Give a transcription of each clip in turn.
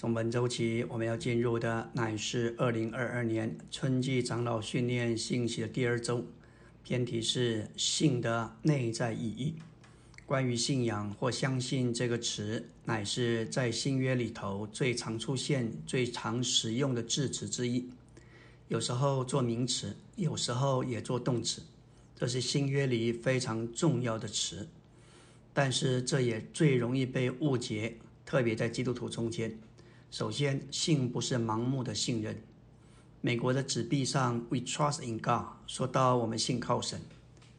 从本周起，我们要进入的乃是二零二二年春季长老训练信息的第二周，偏题是信的内在意义。关于信仰或相信这个词，乃是在新约里头最常出现、最常使用的字词之一。有时候做名词，有时候也做动词，这是新约里非常重要的词。但是这也最容易被误解，特别在基督徒中间。首先，信不是盲目的信任。美国的纸币上 “We trust in God” 说到我们信靠神，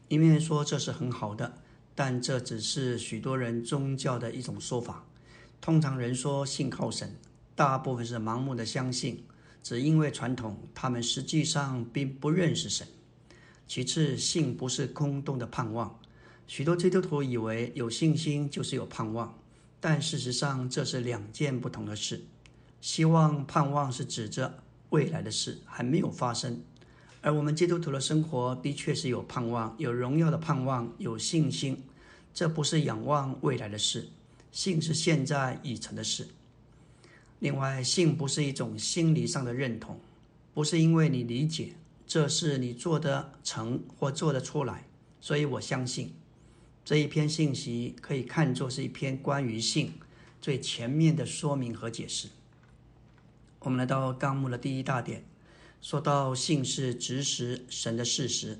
一面说这是很好的，但这只是许多人宗教的一种说法。通常人说信靠神，大部分是盲目的相信，只因为传统，他们实际上并不认识神。其次，信不是空洞的盼望。许多基督徒以为有信心就是有盼望，但事实上这是两件不同的事。希望、盼望是指着未来的事还没有发生，而我们基督徒的生活的确是有盼望、有荣耀的盼望、有信心。这不是仰望未来的事，信是现在已成的事。另外，信不是一种心理上的认同，不是因为你理解这是你做得成或做得出来，所以我相信。这一篇信息可以看作是一篇关于信最前面的说明和解释。我们来到纲目的第一大点，说到信是指使神的事实，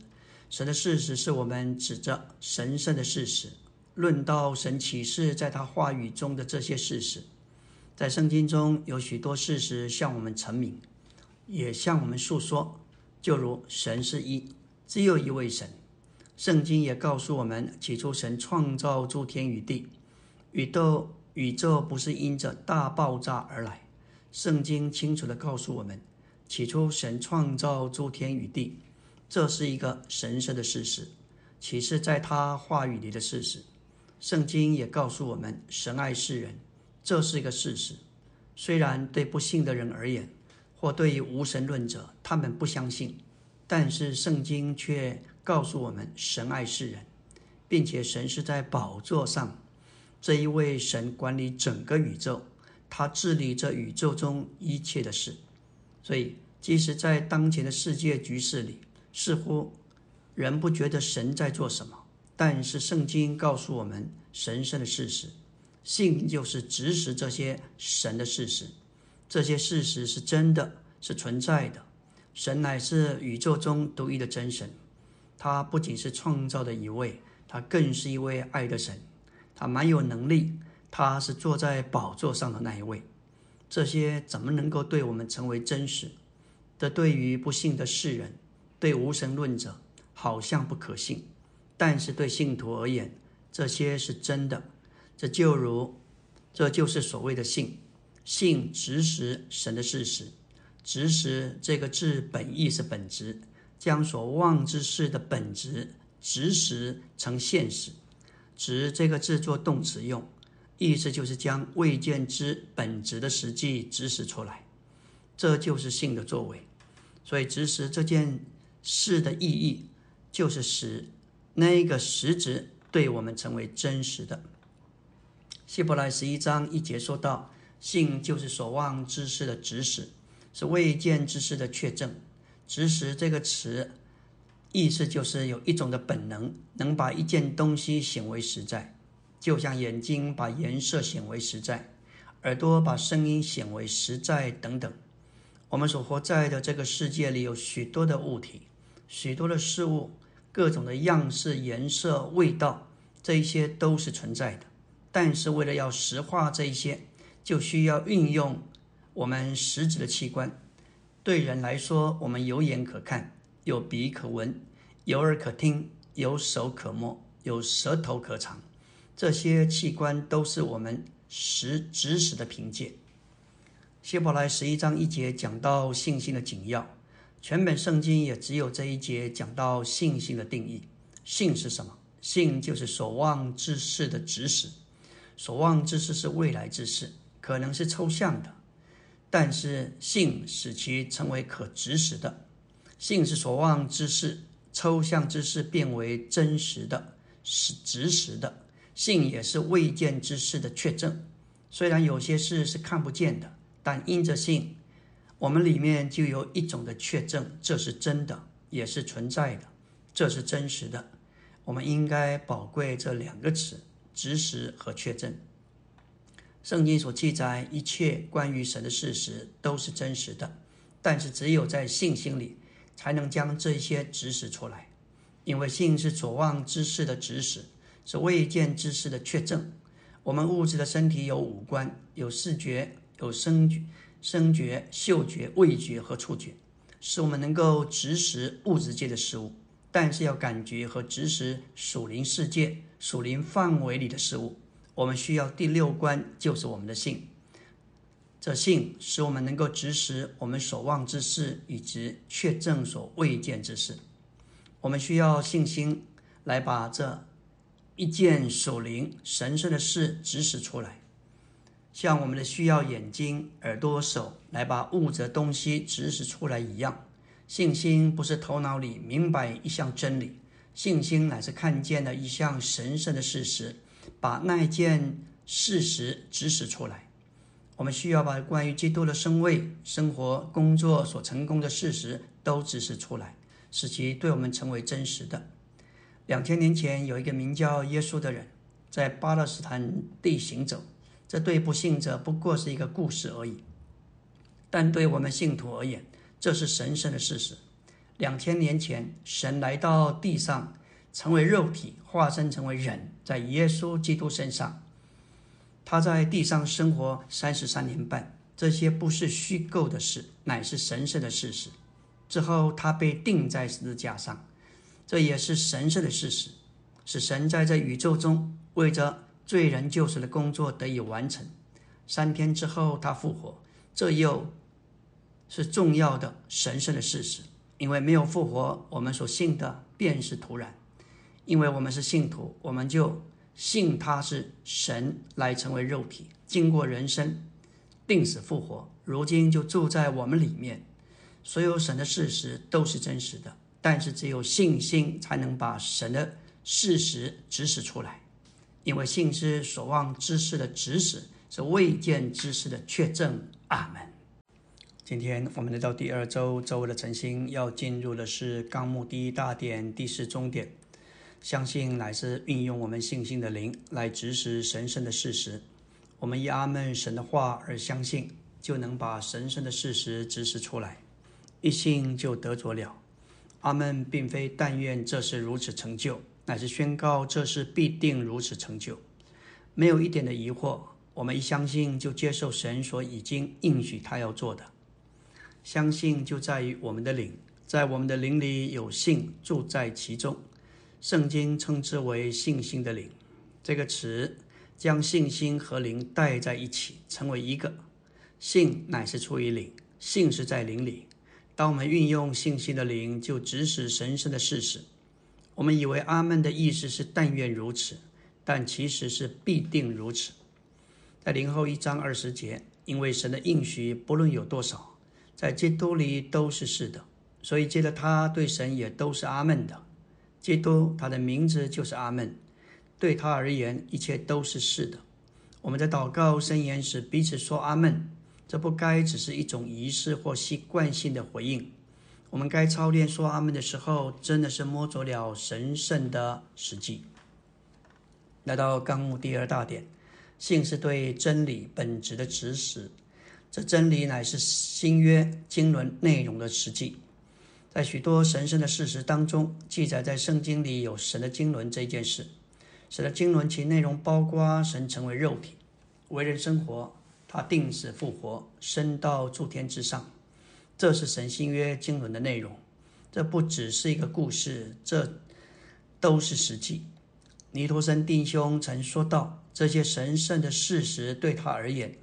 神的事实是我们指着神圣的事实，论到神启示在他话语中的这些事实，在圣经中有许多事实向我们成名，也向我们诉说，就如神是一，只有一位神。圣经也告诉我们，起初神创造诸天与地，宇宙宇宙不是因着大爆炸而来。圣经清楚地告诉我们，起初神创造诸天与地，这是一个神圣的事实，其实在他话语里的事实。圣经也告诉我们，神爱世人，这是一个事实。虽然对不信的人而言，或对于无神论者，他们不相信，但是圣经却告诉我们，神爱世人，并且神是在宝座上，这一位神管理整个宇宙。他治理着宇宙中一切的事，所以即使在当前的世界局势里，似乎人不觉得神在做什么，但是圣经告诉我们神圣的事实，信就是指使这些神的事实，这些事实是真的，是存在的。神乃是宇宙中独一的真神，他不仅是创造的一位，他更是一位爱的神，他蛮有能力。他是坐在宝座上的那一位，这些怎么能够对我们成为真实？这对于不信的世人，对无神论者，好像不可信；但是对信徒而言，这些是真的。这就如，这就是所谓的信，信指使神的事实。指使这个字本意是本质，将所望之事的本质指使成现实。指这个字做动词用。意思就是将未见之本质的实际指使出来，这就是性的作为。所以，指使这件事的意义，就是使那个实质对我们成为真实的。希伯来十一章一节说到，性就是所望之事的指使，是未见之事的确证。指使这个词，意思就是有一种的本能，能把一件东西显为实在。就像眼睛把颜色显为实在，耳朵把声音显为实在等等。我们所活在的这个世界里有许多的物体，许多的事物，各种的样式、颜色、味道，这一些都是存在的。但是为了要实化这一些，就需要运用我们实质的器官。对人来说，我们有眼可看，有鼻可闻，有耳可听，有手可摸，有舌头可尝。这些器官都是我们实指使的凭借。希伯来十一章一节讲到信心的紧要，全本圣经也只有这一节讲到信心的定义。信是什么？信就是所望之事的指使。所望之事是未来之事，可能是抽象的，但是信使其成为可指使的。信是所望之事，抽象之事变为真实的，是指使的。信也是未见之事的确证，虽然有些事是看不见的，但因着信，我们里面就有一种的确证，这是真的，也是存在的，这是真实的。我们应该宝贵这两个词：知识和确证。圣经所记载一切关于神的事实都是真实的，但是只有在信心里才能将这些指使出来，因为信是所望之事的指使，是未见之事的确证。我们物质的身体有五官，有视觉、有声觉、声觉、嗅觉、味觉和触觉，使我们能够指使物质界的事物，但是要感觉和指使属灵世界、属灵范围里的事物。我们需要第六关，就是我们的性。这性使我们能够指使我们所望之事，以及确证所未见之事。我们需要信心来把这一件属灵神圣的事指使出来，像我们的需要眼睛、耳朵、手来把物质东西指使出来一样。信心不是头脑里明白一项真理，信心乃是看见了一项神圣的事实。把那一件事实指使出来。我们需要把关于基督的身位、生活、工作所成功的事实都指示出来，使其对我们成为真实的。两千年前，有一个名叫耶稣的人在巴勒斯坦地行走，这对不信者不过是一个故事而已。但对我们信徒而言，这是神圣的事实。两千年前，神来到地上。成为肉体，化身成为人，在耶稣基督身上，他在地上生活三十三年半。这些不是虚构的事，乃是神圣的事实。之后，他被钉在十字架上，这也是神圣的事实，是神在这宇宙中为着罪人救赎的工作得以完成。三天之后，他复活，这又是重要的神圣的事实。因为没有复活，我们所信的便是徒然。因为我们是信徒，我们就信他是神来成为肉体，经过人生、定死、复活，如今就住在我们里面。所有神的事实都是真实的，但是只有信心才能把神的事实指使出来。因为信之所望之事的指使，是未见之事的确证。阿门。今天我们来到第二周，周围的晨星要进入的是纲目第一大点第四中点。相信乃是运用我们信心的灵来指使神圣的事实。我们以阿门神的话而相信，就能把神圣的事实指使出来。一信就得着了。阿门，并非但愿这是如此成就，乃是宣告这是必定如此成就。没有一点的疑惑，我们一相信就接受神所已经应许他要做的。相信就在于我们的灵，在我们的灵里有信住在其中。圣经称之为信心的灵，这个词将信心和灵带在一起，成为一个。信乃是出于灵，信是在灵里。当我们运用信心的灵，就指使神圣的事实。我们以为阿门的意思是但愿如此，但其实是必定如此。在灵后一章二十节，因为神的应许不论有多少，在基督里都是是的，所以接着他对神也都是阿门的。基督，他的名字就是阿门。对他而言，一切都是是的。我们在祷告声言时，彼此说阿门，这不该只是一种仪式或习惯性的回应。我们该操练说阿门的时候，真的是摸着了神圣的实际。来到纲目第二大点，信是对真理本质的指使，这真理乃是新约经纶内容的实际。在许多神圣的事实当中，记载在圣经里有神的经纶这件事。神的经纶其内容包括神成为肉体，为人生活，他定死复活，升到诸天之上。这是神新约经纶的内容。这不只是一个故事，这都是实际。尼托森弟兄曾说到，这些神圣的事实对他而言，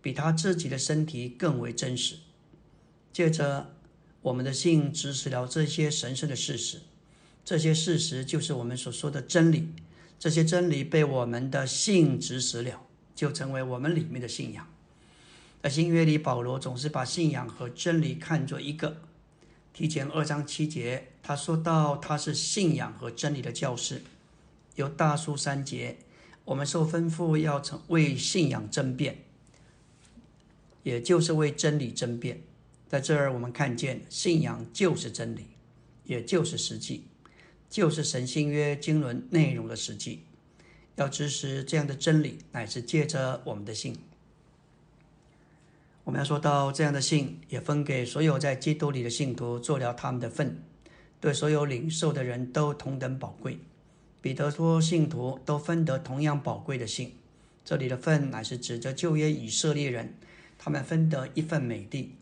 比他自己的身体更为真实。接着。我们的信支持了这些神圣的事实，这些事实就是我们所说的真理。这些真理被我们的信指使了，就成为我们里面的信仰。在新约里，保罗总是把信仰和真理看作一个。提前二章七节，他说到他是信仰和真理的教师。有大书三节，我们受吩咐要成为信仰争辩。也就是为真理争辩。在这儿，我们看见信仰就是真理，也就是实际，就是神新约经纶内容的实际。要支持这样的真理，乃是借着我们的信。我们要说到这样的信，也分给所有在基督里的信徒做了他们的份，对所有领受的人都同等宝贵。彼得说，信徒都分得同样宝贵的信。这里的份乃是指着旧约以色列人，他们分得一份美地。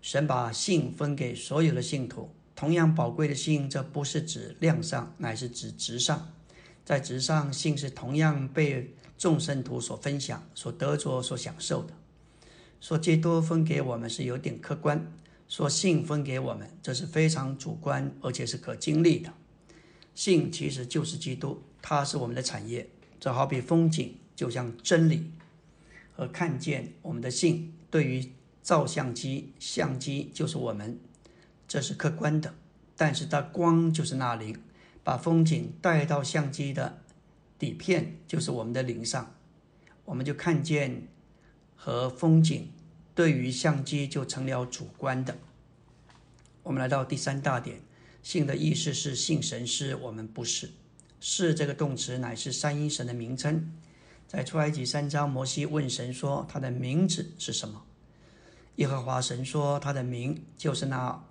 神把信分给所有的信徒，同样宝贵的信，这不是指量上，乃是指值上。在值上，信是同样被众圣徒所分享、所得着、所享受的。说基督分给我们是有点客观，说信分给我们，这是非常主观，而且是可经历的。信其实就是基督，它是我们的产业。这好比风景。就像真理和看见，我们的信对于照相机，相机就是我们，这是客观的。但是它光就是那灵，把风景带到相机的底片，就是我们的灵上，我们就看见和风景对于相机就成了主观的。我们来到第三大点，信的意思是信神是我们不是，是这个动词乃是三一神的名称。在出埃及三章，摩西问神说：“他的名字是什么？”耶和华神说：“他的名就是那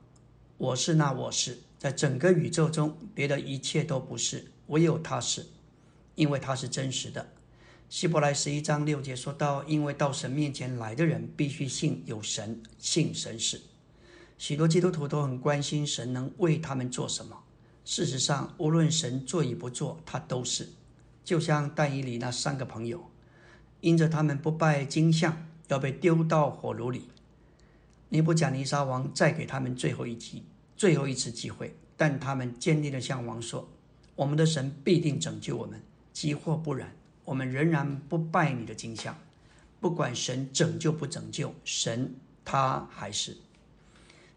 我是那我是，在整个宇宙中，别的一切都不是，唯有他是，因为他是真实的。”希伯来十一章六节说到：“因为到神面前来的人必须信有神，信神是。”许多基督徒都很关心神能为他们做什么。事实上，无论神做与不做，他都是。就像但以里那三个朋友，因着他们不拜金像，要被丢到火炉里。尼布甲尼撒王再给他们最后一机，最后一次机会，但他们坚定地向王说：“我们的神必定拯救我们，即或不然，我们仍然不拜你的金像。不管神拯救不拯救，神他还是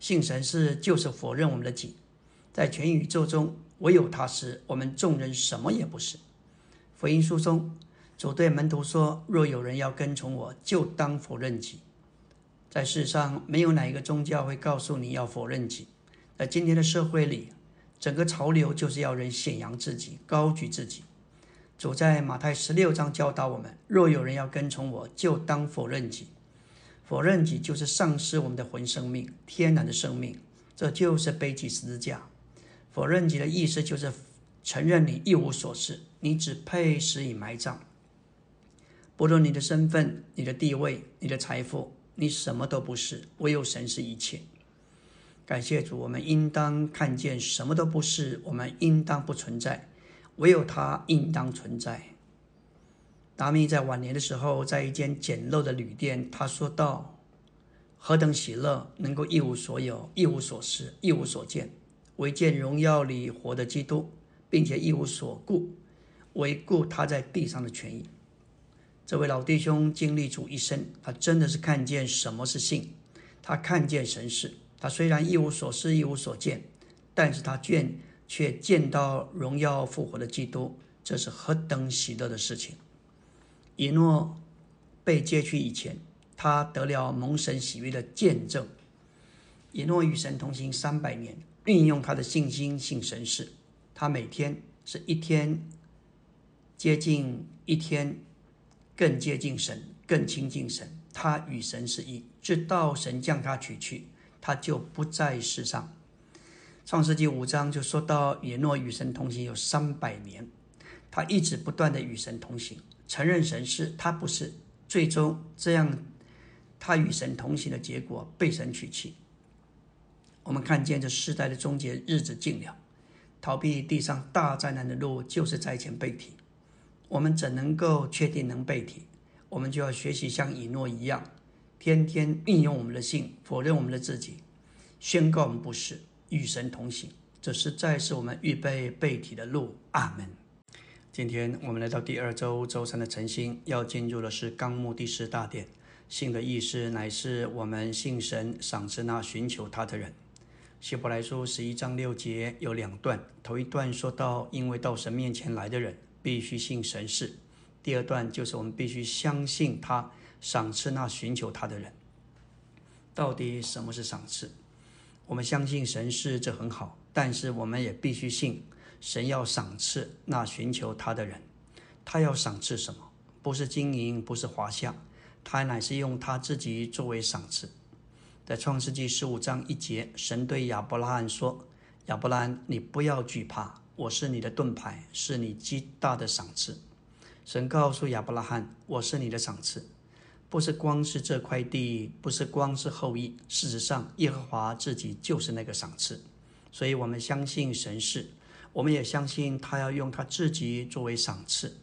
信神是，就是否认我们的己，在全宇宙中唯有他是，我们众人什么也不是。”福音书中，主对门徒说：“若有人要跟从我，就当否认己。”在世上，没有哪一个宗教会告诉你要否认己。在今天的社会里，整个潮流就是要人显扬自己、高举自己。主在马太十六章教导我们：“若有人要跟从我，就当否认己。否认己就是丧失我们的魂生命、天然的生命，这就是背起十字架。否认己的意思就是承认你一无所事。”你只配死以埋葬。不论你的身份、你的地位、你的财富，你什么都不是，唯有神是一切。感谢主，我们应当看见什么都不是，我们应当不存在，唯有他应当存在。达米在晚年的时候，在一间简陋的旅店，他说道：“何等喜乐，能够一无所有、一无所失、一无所见，唯见荣耀里活的基督，并且一无所顾。”唯顾他在地上的权益。这位老弟兄经历主一生，他真的是看见什么是信，他看见神事。他虽然一无所失，一无所见，但是他见却见到荣耀复活的基督，这是何等喜乐的事情！以诺被接去以前，他得了蒙神喜悦的见证。以诺与神同行三百年，运用他的信心信神事，他每天是一天。接近一天，更接近神，更亲近神。他与神是一，直到神将他取去，他就不在世上。创世纪五章就说到，以诺与神同行有三百年，他一直不断的与神同行，承认神是，他不是。最终这样，他与神同行的结果被神取去。我们看见这世代的终结日子近了，逃避地上大灾难的路就是灾前被提。我们怎能够确定能背体？我们就要学习像以诺一样，天天运用我们的信，否认我们的自己，宣告我们不是与神同行。这实在是我们预备背体的路。阿门。今天我们来到第二周周三的晨星，要进入的是纲目第十大点。信的意思乃是我们信神，赏赐那寻求他的人。希伯来书十一章六节有两段，头一段说到，因为到神面前来的人。必须信神事。第二段就是我们必须相信他赏赐那寻求他的人。到底什么是赏赐？我们相信神是这很好，但是我们也必须信神要赏赐那寻求他的人。他要赏赐什么？不是金银，不是华夏，他乃是用他自己作为赏赐。在创世纪十五章一节，神对亚伯拉罕说：“亚伯拉罕，你不要惧怕，我是你的盾牌，是你极大的赏赐。”神告诉亚伯拉罕：“我是你的赏赐。”不是光是这块地，不是光是后裔。事实上，耶和华自己就是那个赏赐，所以我们相信神是，我们也相信他要用他自己作为赏赐。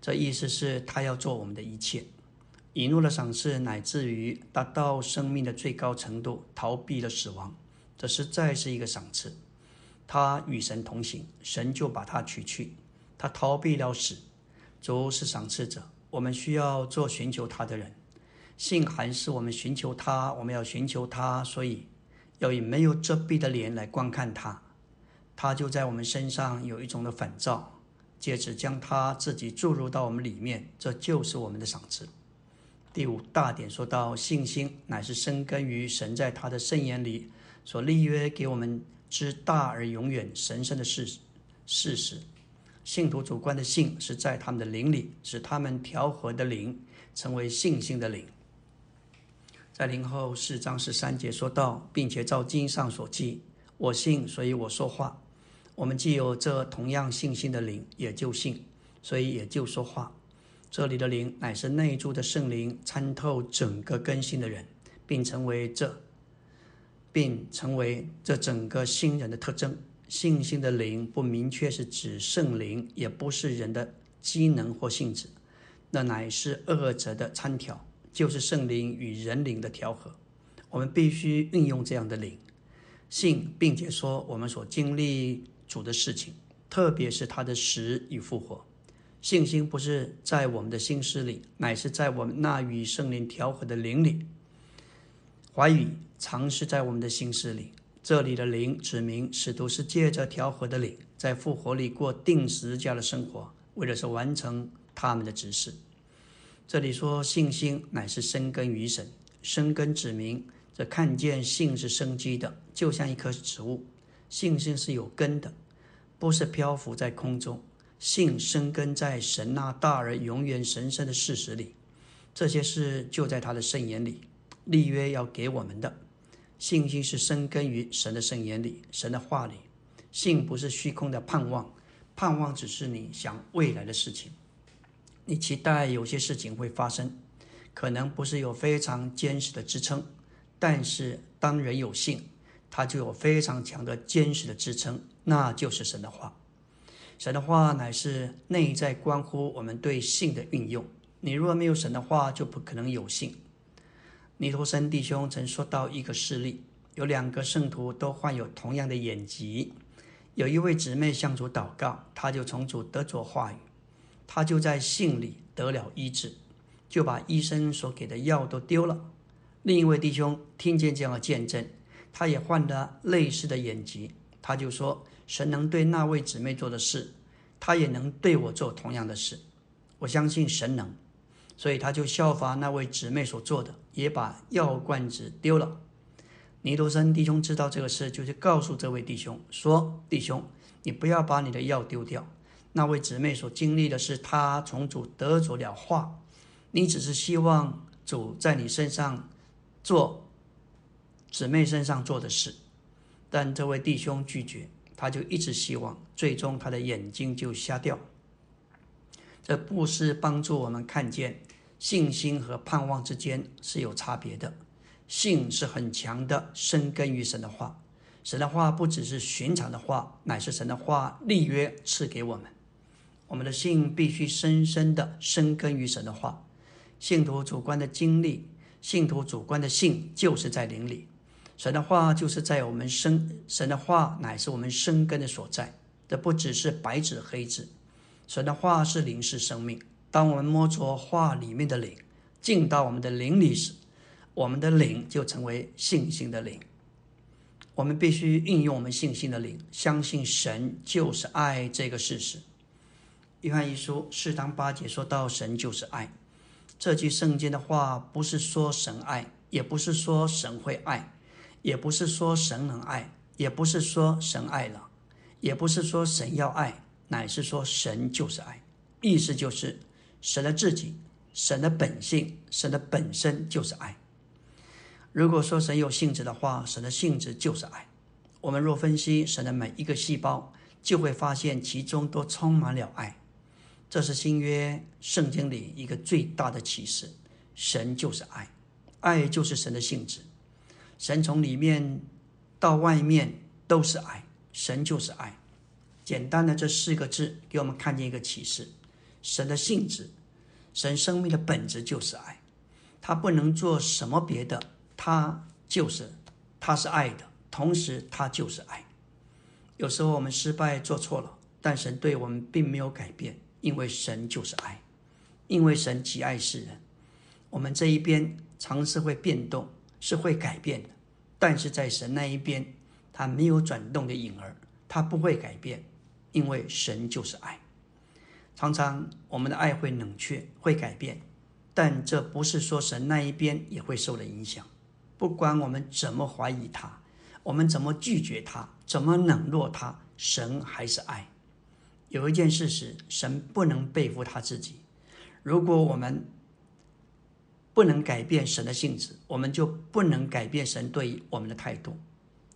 这意思是，他要做我们的一切。以诺的赏赐乃至于达到生命的最高程度，逃避了死亡，这实在是一个赏赐。他与神同行，神就把他取去，他逃避了死，主是赏赐者。我们需要做寻求他的人，信还是我们寻求他，我们要寻求他，所以要以没有遮蔽的脸来观看他，他就在我们身上有一种的反照，借此将他自己注入到我们里面，这就是我们的赏赐。第五大点说到，信心乃是生根于神在他的圣言里所立约给我们之大而永远神圣的事事实。信徒主观的信是在他们的灵里，使他们调和的灵成为信心的灵。在灵后四章十三节说到，并且照经上所记，我信，所以我说话。我们既有这同样信心的灵，也就信，所以也就说话。这里的灵乃是内住的圣灵，参透整个更新的人，并成为这，并成为这整个新人的特征。信心的灵不明确是指圣灵，也不是人的机能或性质，那乃是二者的参调，就是圣灵与人灵的调和。我们必须运用这样的灵信，并且说我们所经历主的事情，特别是他的死与复活。信心不是在我们的心思里，乃是在我们那与圣灵调和的灵里。怀疑常是在我们的心思里。这里的灵指明使徒是借着调和的灵，在复活里过定时家的生活，为的是完成他们的指示。这里说信心乃是生根于神，生根指明这看见信是生机的，就像一棵植物，信心是有根的，不是漂浮在空中。信生根在神那大而永远神圣的事实里，这些事就在他的圣言里立约要给我们的。信心是生根于神的圣言里，神的话里。信不是虚空的盼望，盼望只是你想未来的事情，你期待有些事情会发生，可能不是有非常坚实的支撑，但是当人有信，他就有非常强的坚实的支撑，那就是神的话。神的话乃是内在关乎我们对信的运用。你若没有神的话，就不可能有信。尼托森弟兄曾说到一个事例：有两个圣徒都患有同样的眼疾，有一位姊妹向主祷告，他就从主得着话语，他就在信里得了医治，就把医生所给的药都丢了。另一位弟兄听见这样的见证，他也患了类似的眼疾，他就说：“神能对那位姊妹做的事，他也能对我做同样的事。我相信神能。”所以他就效法那位姊妹所做的，也把药罐子丢了。尼多森弟兄知道这个事，就去告诉这位弟兄说：“弟兄，你不要把你的药丢掉。那位姊妹所经历的是他从主得着了话，你只是希望主在你身上做姊妹身上做的事。但这位弟兄拒绝，他就一直希望，最终他的眼睛就瞎掉。这布施帮助我们看见。”信心和盼望之间是有差别的。信是很强的，生根于神的话。神的话不只是寻常的话，乃是神的话立约赐给我们。我们的信必须深深的生根于神的话。信徒主观的经历，信徒主观的信，就是在灵里。神的话就是在我们生，神的话乃是我们生根的所在。这不只是白纸黑字，神的话是灵，是生命。当我们摸着话里面的灵，进到我们的灵里时，我们的灵就成为信心的灵。我们必须运用我们信心的灵，相信神就是爱这个事实。约翰一书四章八节说到：“神就是爱。”这句圣经的话不是说神爱，也不是说神会爱，也不是说神能爱，也不是说神爱了，也不是说神要爱，乃是说神就是爱。意思就是神的自己，神的本性，神的本身就是爱。如果说神有性质的话，神的性质就是爱。我们若分析神的每一个细胞，就会发现其中都充满了爱。这是新约圣经里一个最大的启示：神就是爱，爱就是神的性质。神从里面到外面都是爱，神就是爱。简单的这四个字，给我们看见一个启示：神的性质，神生命的本质就是爱，他不能做什么别的。他就是，他是爱的，同时他就是爱。有时候我们失败做错了，但神对我们并没有改变，因为神就是爱，因为神极爱世人。我们这一边常是会变动，是会改变的，但是在神那一边，他没有转动的影儿，他不会改变，因为神就是爱。常常我们的爱会冷却，会改变，但这不是说神那一边也会受了影响。不管我们怎么怀疑他，我们怎么拒绝他，怎么冷落他，神还是爱。有一件事是，神不能背负他自己。如果我们不能改变神的性质，我们就不能改变神对我们的态度。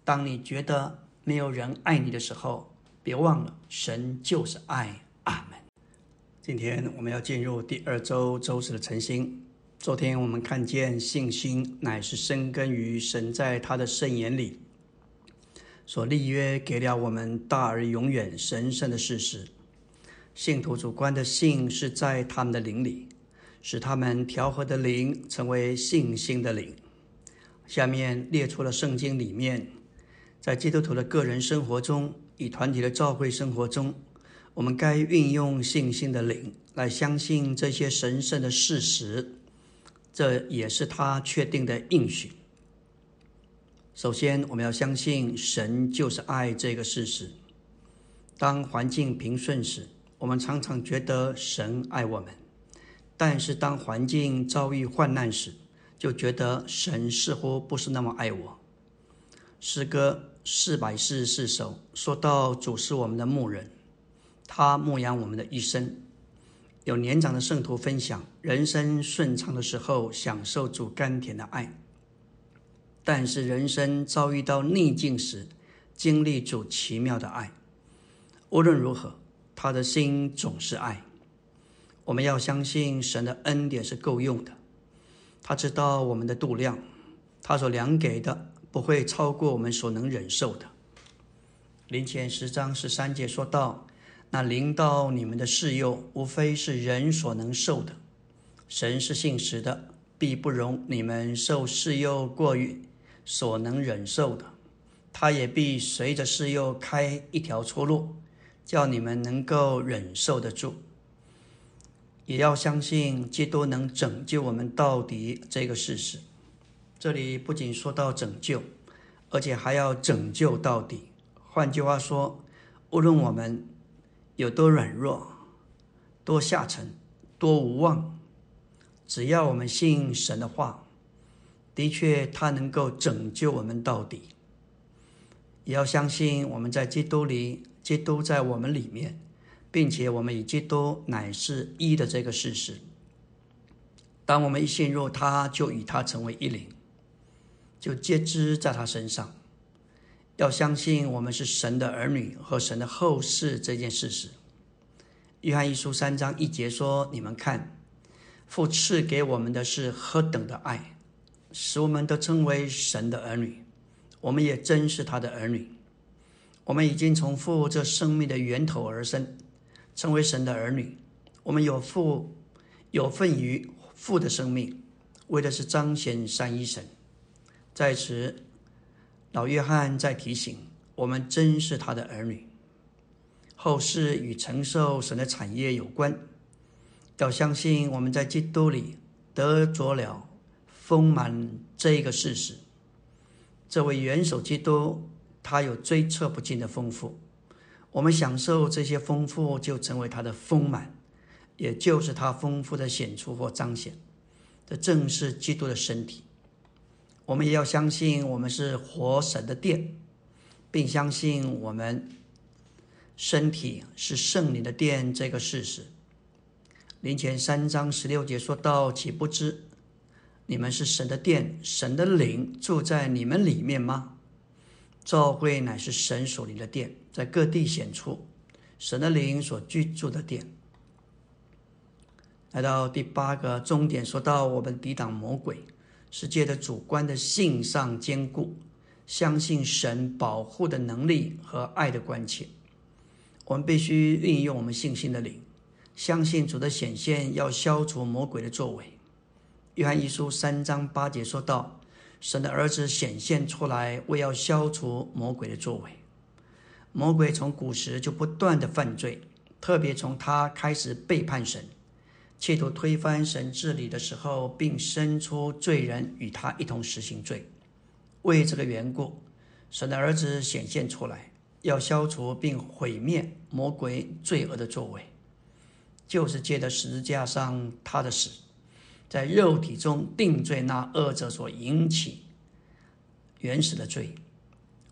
当你觉得没有人爱你的时候，别忘了，神就是爱。阿门。今天我们要进入第二周周四的晨星。昨天我们看见信心乃是生根于神在他的圣言里所立约给了我们大而永远神圣的事实。信徒主观的信是在他们的灵里，使他们调和的灵成为信心的灵。下面列出了圣经里面，在基督徒的个人生活中与团体的召会生活中，我们该运用信心的灵来相信这些神圣的事实。这也是他确定的应许。首先，我们要相信神就是爱这个事实。当环境平顺时，我们常常觉得神爱我们；但是当环境遭遇患难时，就觉得神似乎不是那么爱我。诗歌四百四十四首说到主是我们的牧人，他牧养我们的一生。有年长的圣徒分享，人生顺畅的时候，享受主甘甜的爱；但是人生遭遇到逆境时，经历主奇妙的爱。无论如何，他的心总是爱。我们要相信神的恩典是够用的，他知道我们的度量，他所量给的不会超过我们所能忍受的。林前十章十三节说道。那临到你们的事诱，无非是人所能受的。神是信实的，必不容你们受事诱过于所能忍受的。他也必随着事诱开一条出路，叫你们能够忍受得住。也要相信基督能拯救我们到底这个事实。这里不仅说到拯救，而且还要拯救到底。换句话说，无论我们。有多软弱，多下沉，多无望。只要我们信神的话，的确他能够拯救我们到底。也要相信我们在基督里，基督在我们里面，并且我们与基督乃是一的这个事实。当我们一信入他，就与他成为一灵，就皆知在他身上。要相信我们是神的儿女和神的后世这件事实。约翰一书三章一节说：“你们看，父赐给我们的是何等的爱，使我们都称为神的儿女。我们也真是他的儿女。我们已经从父这生命的源头而生，成为神的儿女。我们有父，有份于父的生命，为的是彰显三一神。在此。”老约翰在提醒我们：真是他的儿女。后世与承受神的产业有关，要相信我们在基督里得着了丰满这一个事实。这位元首基督，他有追测不尽的丰富。我们享受这些丰富，就成为他的丰满，也就是他丰富的显出或彰显。这正是基督的身体。我们也要相信我们是活神的殿，并相信我们身体是圣灵的殿这个事实。林前三章十六节说到：“岂不知你们是神的殿，神的灵住在你们里面吗？”教会乃是神所灵的殿，在各地显出神的灵所居住的殿。来到第八个重点，说到我们抵挡魔鬼。世界的主观的性上坚固，相信神保护的能力和爱的关切。我们必须运用我们信心的灵，相信主的显现要消除魔鬼的作为。约翰一书三章八节说到，神的儿子显现出来，为要消除魔鬼的作为。魔鬼从古时就不断的犯罪，特别从他开始背叛神。企图推翻神治理的时候，并生出罪人与他一同实行罪。为这个缘故，神的儿子显现出来，要消除并毁灭魔鬼罪恶的作为，就是借着十字架上他的死，在肉体中定罪那恶者所引起原始的罪，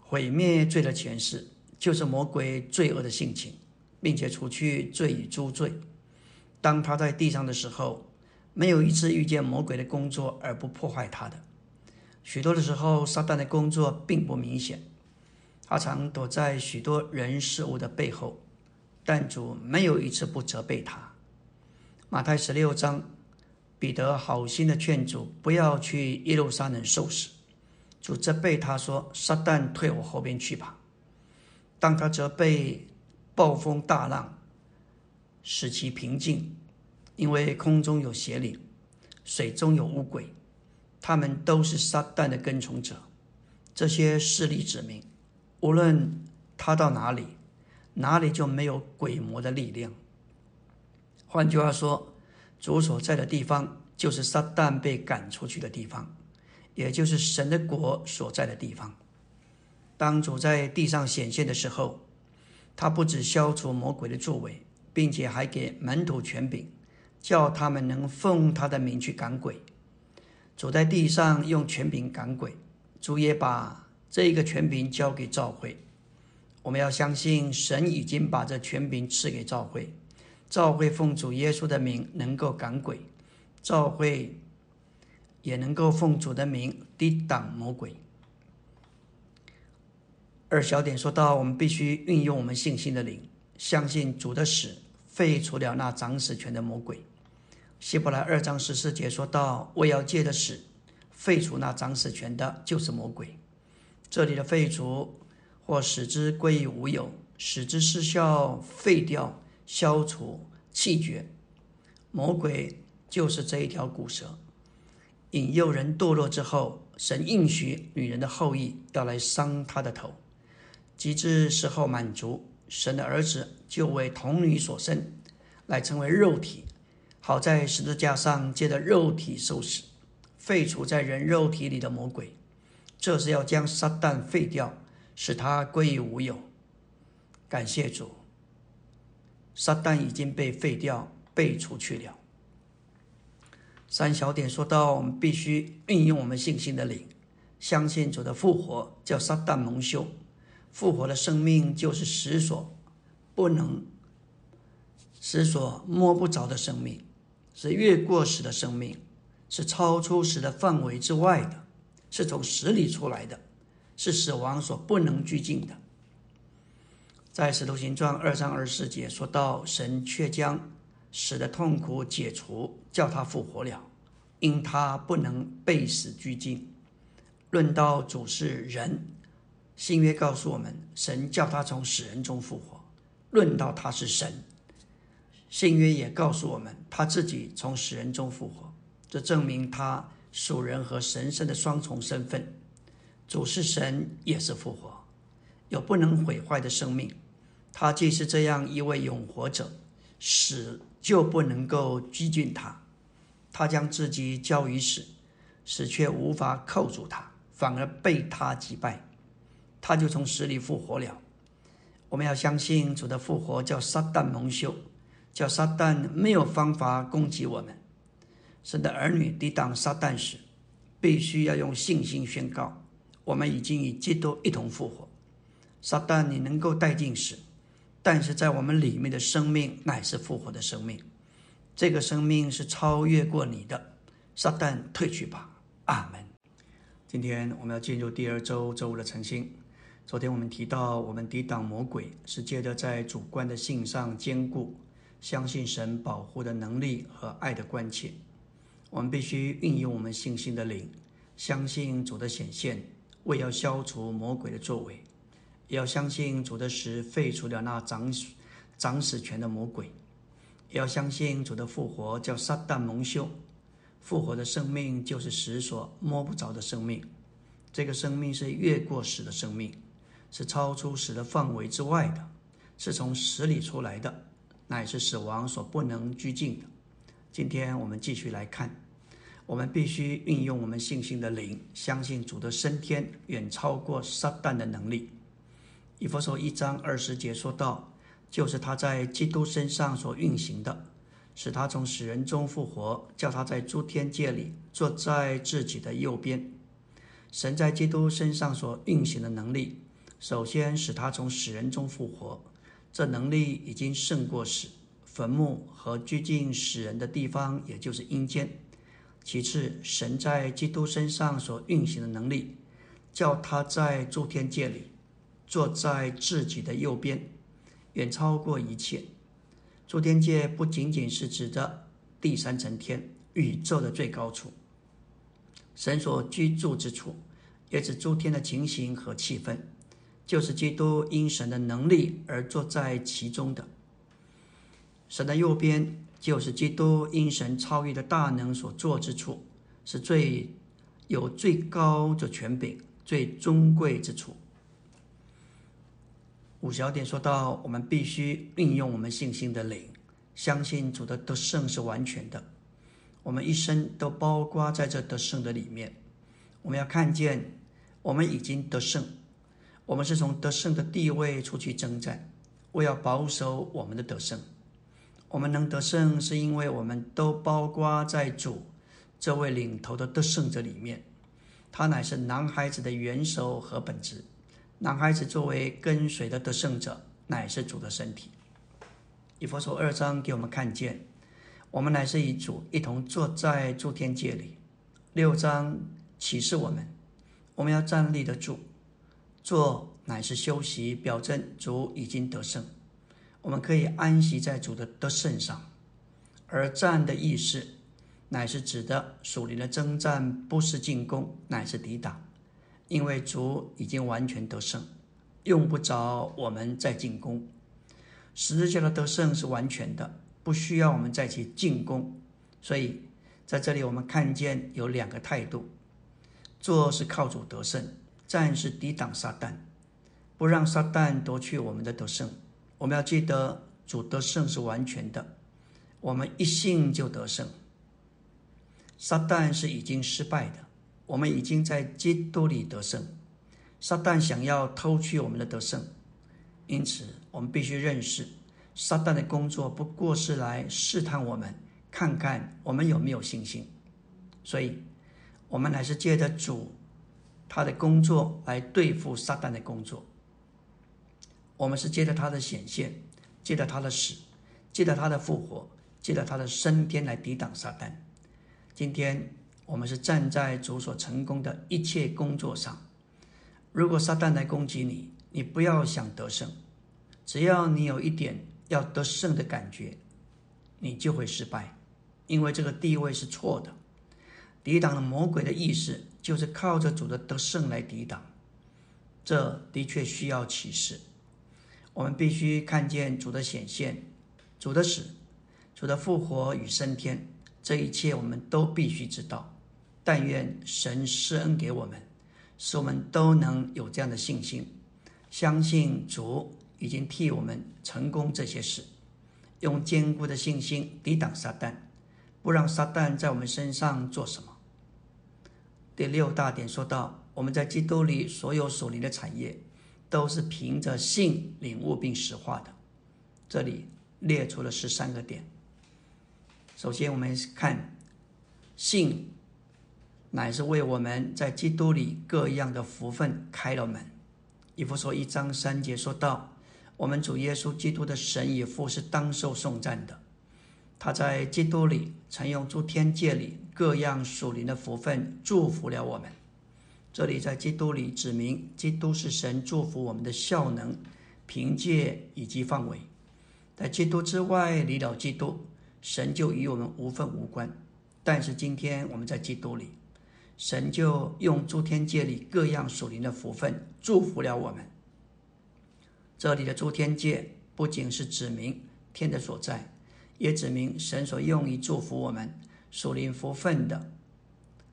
毁灭罪的前世，就是魔鬼罪恶的性情，并且除去罪与诸罪。当他在地上的时候，没有一次遇见魔鬼的工作而不破坏他的。许多的时候，撒旦的工作并不明显，他常躲在许多人事物的背后，但主没有一次不责备他。马太十六章，彼得好心的劝主不要去耶路撒冷受死，主责备他说：“撒旦退我后边去吧。”当他责备暴风大浪。使其平静，因为空中有邪灵，水中有乌鬼，他们都是撒旦的跟从者。这些势力指明，无论他到哪里，哪里就没有鬼魔的力量。换句话说，主所在的地方，就是撒旦被赶出去的地方，也就是神的国所在的地方。当主在地上显现的时候，他不止消除魔鬼的作为。并且还给门徒权柄，叫他们能奉他的名去赶鬼。走在地上用权柄赶鬼，主也把这个权柄交给教会。我们要相信神已经把这权柄赐给教会，教会奉主耶稣的名能够赶鬼，教会也能够奉主的名抵挡魔鬼。二小点说到，我们必须运用我们信心的灵，相信主的死。废除了那掌死权的魔鬼。希伯来二章十四节说到：“我要借的死，废除那掌死权的，就是魔鬼。”这里的废除或使之归于无有，使之失效、废掉、消除、弃绝。魔鬼就是这一条骨蛇，引诱人堕落之后，神应许女人的后裔要来伤他的头，及至时候满足。神的儿子就为童女所生，来成为肉体，好在十字架上借着肉体受死，废除在人肉体里的魔鬼。这是要将撒旦废掉，使他归于无有。感谢主，撒旦已经被废掉，被除去了。三小点说到，我们必须运用我们信心的灵，相信主的复活，叫撒旦蒙羞。复活的生命就是死所不能、死所摸不着的生命，是越过死的生命，是超出死的范围之外的，是从死里出来的，是死亡所不能拘禁的。在使徒行传二章二四节说到，神却将死的痛苦解除，叫他复活了，因他不能被死拘禁。论到主是人。新约告诉我们，神叫他从死人中复活。论到他是神，新约也告诉我们，他自己从死人中复活。这证明他属人和神圣的双重身份。主是神，也是复活，有不能毁坏的生命。他既是这样一位永活者，死就不能够拘禁他。他将自己交于死，死却无法扣住他，反而被他击败。他就从死里复活了。我们要相信主的复活，叫撒旦蒙羞，叫撒旦没有方法攻击我们。神的儿女抵挡撒旦时，必须要用信心宣告：我们已经与基督一同复活。撒旦，你能够带进死，但是在我们里面的生命乃是复活的生命，这个生命是超越过你的。撒旦，退去吧。阿门。今天我们要进入第二周周五的晨星。昨天我们提到，我们抵挡魔鬼是借着在主观的信上坚固，相信神保护的能力和爱的关切。我们必须运用我们信心的灵，相信主的显现，为要消除魔鬼的作为。也要相信主的死废除了那掌掌死权的魔鬼，也要相信主的复活叫撒旦蒙羞。复活的生命就是死所摸不着的生命，这个生命是越过死的生命，是超出死的范围之外的，是从死里出来的，乃是死亡所不能拘禁的。今天我们继续来看，我们必须运用我们信心的灵，相信主的升天远超过撒旦的能力。以弗所一章二十节说道：“就是他在基督身上所运行的，使他从死人中复活，叫他在诸天界里坐在自己的右边。神在基督身上所运行的能力，首先使他从死人中复活，这能力已经胜过死、坟墓和拘禁死人的地方，也就是阴间。其次，神在基督身上所运行的能力，叫他在诸天界里。”坐在自己的右边，远超过一切。诸天界不仅仅是指的第三层天，宇宙的最高处，神所居住之处，也指诸天的情形和气氛，就是基督因神的能力而坐在其中的。神的右边就是基督因神超越的大能所坐之处，是最有最高的权柄、最尊贵之处。五小点说到，我们必须运用我们信心的灵，相信主的得胜是完全的。我们一生都包括在这得胜的里面。我们要看见，我们已经得胜，我们是从得胜的地位出去征战，为要保守我们的得胜。我们能得胜，是因为我们都包括在主这位领头的得胜者里面。他乃是男孩子的元首和本质。男孩子作为跟随的得胜者，乃是主的身体。以佛所二章给我们看见，我们乃是与主一同坐在诸天界里。六章启示我们，我们要站立得住。坐乃是休息，表证主已经得胜，我们可以安息在主的得胜上。而战的意思，乃是指的属灵的征战，不是进攻，乃是抵挡。因为主已经完全得胜，用不着我们再进攻。十字架的得胜是完全的，不需要我们再去进攻。所以在这里，我们看见有两个态度：做是靠主得胜，战是抵挡撒旦，不让撒旦夺去我们的得胜。我们要记得，主得胜是完全的，我们一信就得胜。撒旦是已经失败的。我们已经在基督里得胜，撒旦想要偷去我们的得胜，因此我们必须认识，撒旦的工作不过是来试探我们，看看我们有没有信心。所以，我们还是借着主他的工作来对付撒旦的工作。我们是借着他的显现，借着他的死，借着他的复活，借着他的升天来抵挡撒旦。今天。我们是站在主所成功的一切工作上。如果撒旦来攻击你，你不要想得胜。只要你有一点要得胜的感觉，你就会失败，因为这个地位是错的。抵挡了魔鬼的意识，就是靠着主的得胜来抵挡。这的确需要启示。我们必须看见主的显现、主的死、主的复活与升天，这一切我们都必须知道。但愿神施恩给我们，使我们都能有这样的信心，相信主已经替我们成功这些事，用坚固的信心抵挡撒旦，不让撒旦在我们身上做什么。第六大点说到，我们在基督里所有属灵的产业，都是凭着信领悟并实化的。这里列出了十三个点。首先，我们看信。乃是为我们在基督里各样的福分开了门。以弗所一章三节说道：“我们主耶稣基督的神与父是当受颂赞的。他在基督里曾用诸天界里各样属灵的福分祝福了我们。这里在基督里指明，基督是神祝福我们的效能、凭借以及范围。在基督之外，离了基督，神就与我们无分无关。但是今天我们在基督里。”神就用诸天界里各样属灵的福分祝福了我们。这里的诸天界不仅是指明天的所在，也指明神所用于祝福我们属灵福分的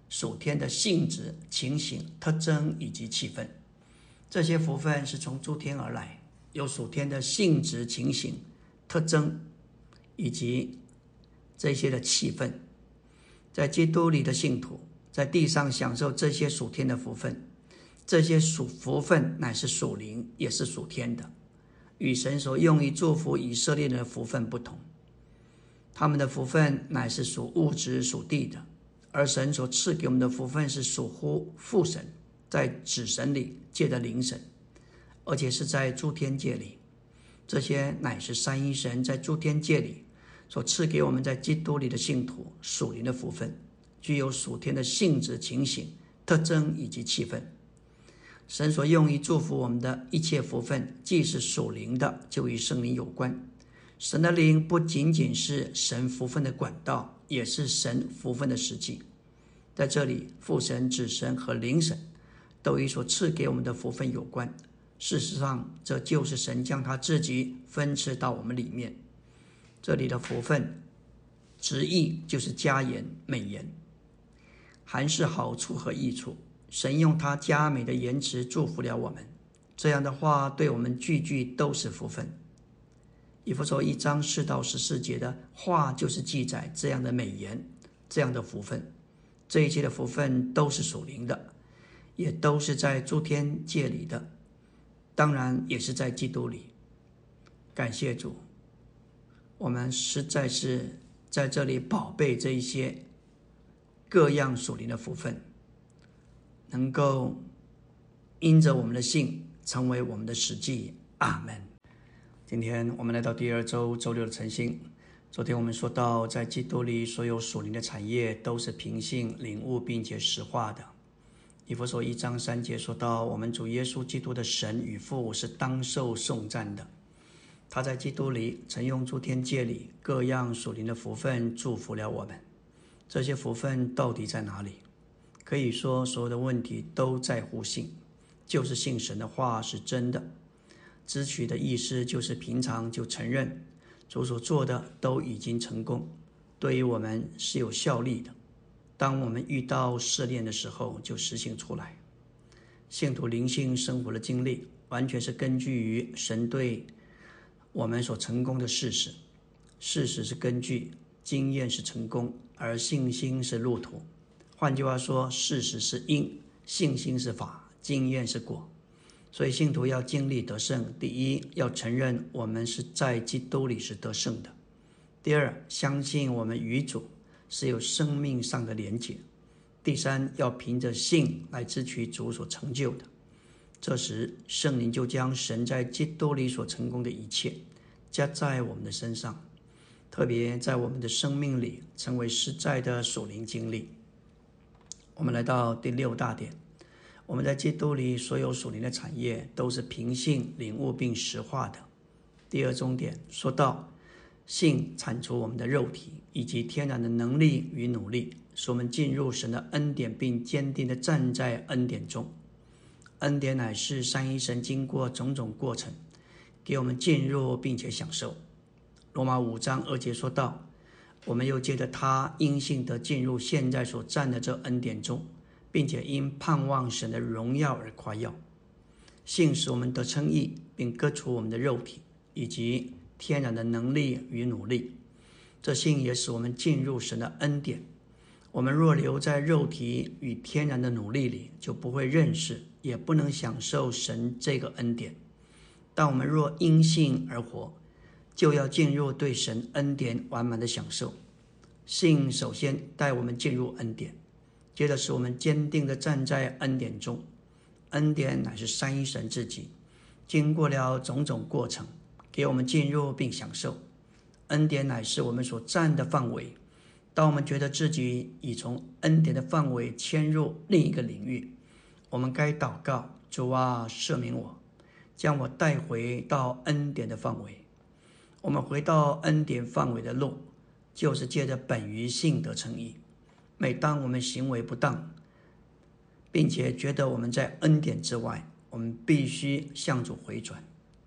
属天的性质、情形、特征以及气氛。这些福分是从诸天而来，有属天的性质、情形、特征以及这些的气氛，在基督里的信徒。在地上享受这些属天的福分，这些属福分乃是属灵，也是属天的，与神所用于祝福以色列人的福分不同。他们的福分乃是属物质、属地的，而神所赐给我们的福分是属乎父神，在子神里借的灵神，而且是在诸天界里。这些乃是三一神在诸天界里所赐给我们在基督里的信徒属灵的福分。具有属天的性质、情形、特征以及气氛。神所用于祝福我们的一切福分，既是属灵的，就与圣灵有关。神的灵不仅仅是神福分的管道，也是神福分的实际。在这里，父神、子神和灵神都与所赐给我们的福分有关。事实上，这就是神将他自己分赐到我们里面。这里的福分，直译就是佳言、美言。还是好处和益处，神用他佳美的言辞祝福了我们。这样的话，对我们句句都是福分。以弗所一章四到十四节的话，就是记载这样的美言，这样的福分。这一切的福分都是属灵的，也都是在诸天界里的，当然也是在基督里。感谢主，我们实在是在这里宝贝这一些。各样属灵的福分，能够因着我们的信成为我们的实际。阿门。今天我们来到第二周周六的晨星。昨天我们说到，在基督里所有属灵的产业都是凭信领悟并且实化的。以弗所一章三节说到，我们主耶稣基督的神与父是当受颂赞的。他在基督里曾用诸天界里各样属灵的福分祝福了我们。这些福分到底在哪里？可以说，所有的问题都在乎信，就是信神的话是真的。支取的意思就是平常就承认主所做的都已经成功，对于我们是有效力的。当我们遇到试炼的时候，就实行出来。信徒灵性生活的经历，完全是根据于神对我们所成功的事实。事实是根据，经验是成功。而信心是路途，换句话说，事实是因，信心是法，经验是果。所以信徒要经历得胜，第一要承认我们是在基督里是得胜的；第二，相信我们与主是有生命上的连结；第三，要凭着信来支取主所成就的。这时，圣灵就将神在基督里所成功的一切加在我们的身上。特别在我们的生命里成为实在的属灵经历。我们来到第六大点，我们在基督里所有属灵的产业都是凭信领悟并实化的。第二重点说到，信铲除我们的肉体以及天然的能力与努力，使我们进入神的恩典，并坚定的站在恩典中。恩典乃是三一神经过种种过程，给我们进入并且享受。罗马五章二节说道：“我们又借着他因信得进入现在所站的这恩典中，并且因盼望神的荣耀而夸耀。信使我们得称义，并割除我们的肉体以及天然的能力与努力。这信也使我们进入神的恩典。我们若留在肉体与天然的努力里，就不会认识，也不能享受神这个恩典。但我们若因信而活，就要进入对神恩典完满的享受。信首先带我们进入恩典，接着使我们坚定地站在恩典中。恩典乃是三一神自己，经过了种种过程，给我们进入并享受。恩典乃是我们所站的范围。当我们觉得自己已从恩典的范围迁入另一个领域，我们该祷告：主啊，赦免我，将我带回到恩典的范围。我们回到恩典范围的路，就是借着本于性的诚意。每当我们行为不当，并且觉得我们在恩典之外，我们必须向主回转，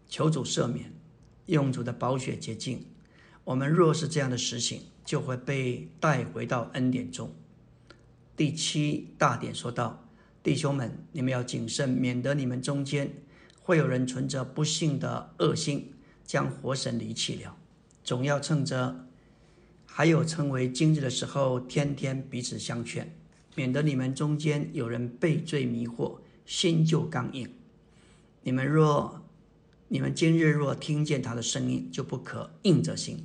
求主赦免，用主的宝血洁净。我们若是这样的实行，就会被带回到恩典中。第七大点说道：弟兄们，你们要谨慎，免得你们中间会有人存着不幸的恶心。将活神离弃了，总要趁着还有称为今日的时候，天天彼此相劝，免得你们中间有人被罪迷惑，心就刚硬。你们若你们今日若听见他的声音，就不可硬着心。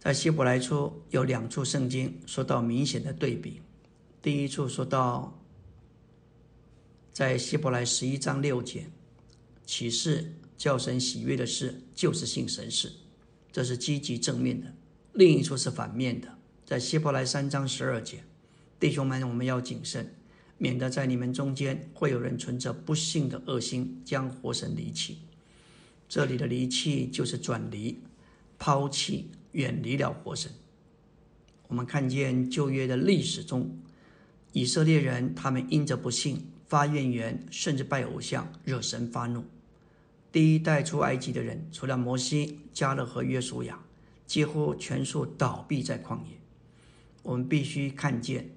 在希伯来书有两处圣经说到明显的对比，第一处说到在希伯来十一章六节启示。叫神喜悦的事，就是信神事，这是积极正面的；另一处是反面的，在希伯来三章十二节，弟兄们，我们要谨慎，免得在你们中间会有人存着不幸的恶心，将活神离弃。这里的离弃就是转离、抛弃、远离了活神。我们看见旧约的历史中，以色列人他们因着不幸发怨言，甚至拜偶像，惹神发怒。第一代出埃及的人，除了摩西、加勒和约书亚，几乎全数倒闭在旷野。我们必须看见，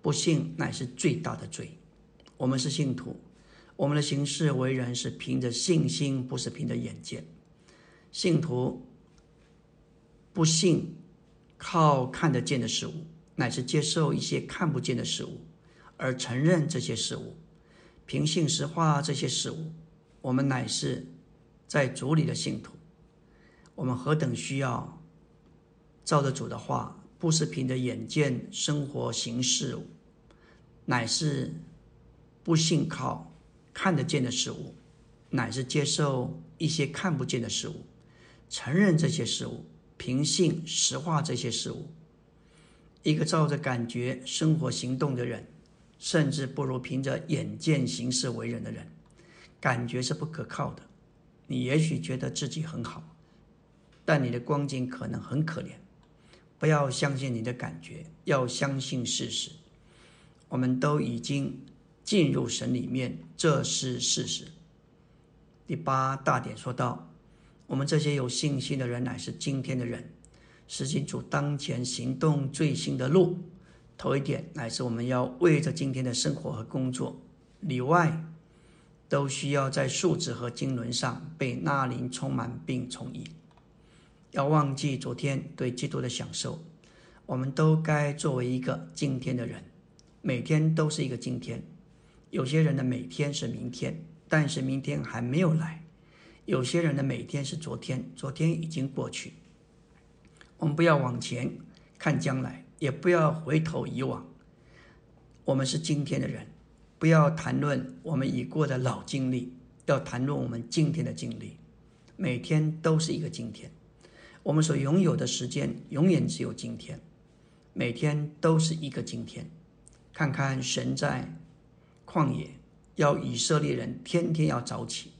不幸乃是最大的罪。我们是信徒，我们的行事为人是凭着信心，不是凭着眼见。信徒不信靠看得见的事物，乃是接受一些看不见的事物，而承认这些事物，凭信实化这些事物。我们乃是。在主里的信徒，我们何等需要照着主的话，不是凭着眼见生活行事，乃是不信靠看得见的事物，乃是接受一些看不见的事物，承认这些事物，凭信实化这些事物。一个照着感觉生活行动的人，甚至不如凭着眼见行事为人的人。感觉是不可靠的。你也许觉得自己很好，但你的光景可能很可怜。不要相信你的感觉，要相信事实。我们都已经进入神里面，这是事实。第八大点说到，我们这些有信心的人乃是今天的人，实行主当前行动最新的路。头一点乃是我们要为着今天的生活和工作里外。都需要在数值和经纶上被纳林充满并充盈。要忘记昨天对基督的享受，我们都该作为一个今天的人，每天都是一个今天。有些人的每天是明天，但是明天还没有来；有些人的每天是昨天，昨天已经过去。我们不要往前看将来，也不要回头以往。我们是今天的人。不要谈论我们已过的老经历，要谈论我们今天的经历。每天都是一个今天，我们所拥有的时间永远只有今天。每天都是一个今天。看看神在旷野，要以色列人天天要早起，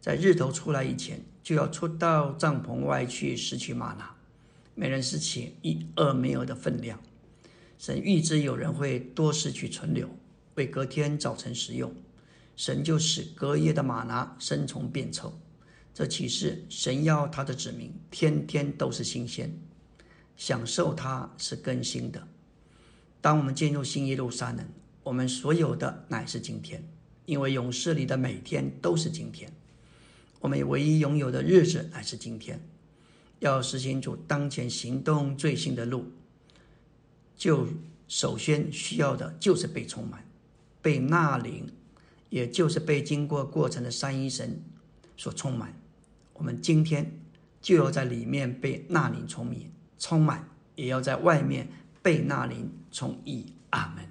在日头出来以前就要出到帐篷外去拾取玛拿，每人拾起一二没有的分量。神预知有人会多失去存留。为隔天早晨食用，神就使隔夜的玛拿生虫变臭。这启示神要他的子民天天都是新鲜，享受它是更新的。当我们进入新耶路撒冷，我们所有的乃是今天，因为勇士里的每天都是今天。我们唯一拥有的日子乃是今天。要实行主当前行动最新的路，就首先需要的就是被充满。被纳灵，也就是被经过过程的三一神所充满。我们今天就要在里面被纳灵充满，充满，也要在外面被纳灵充溢。阿门。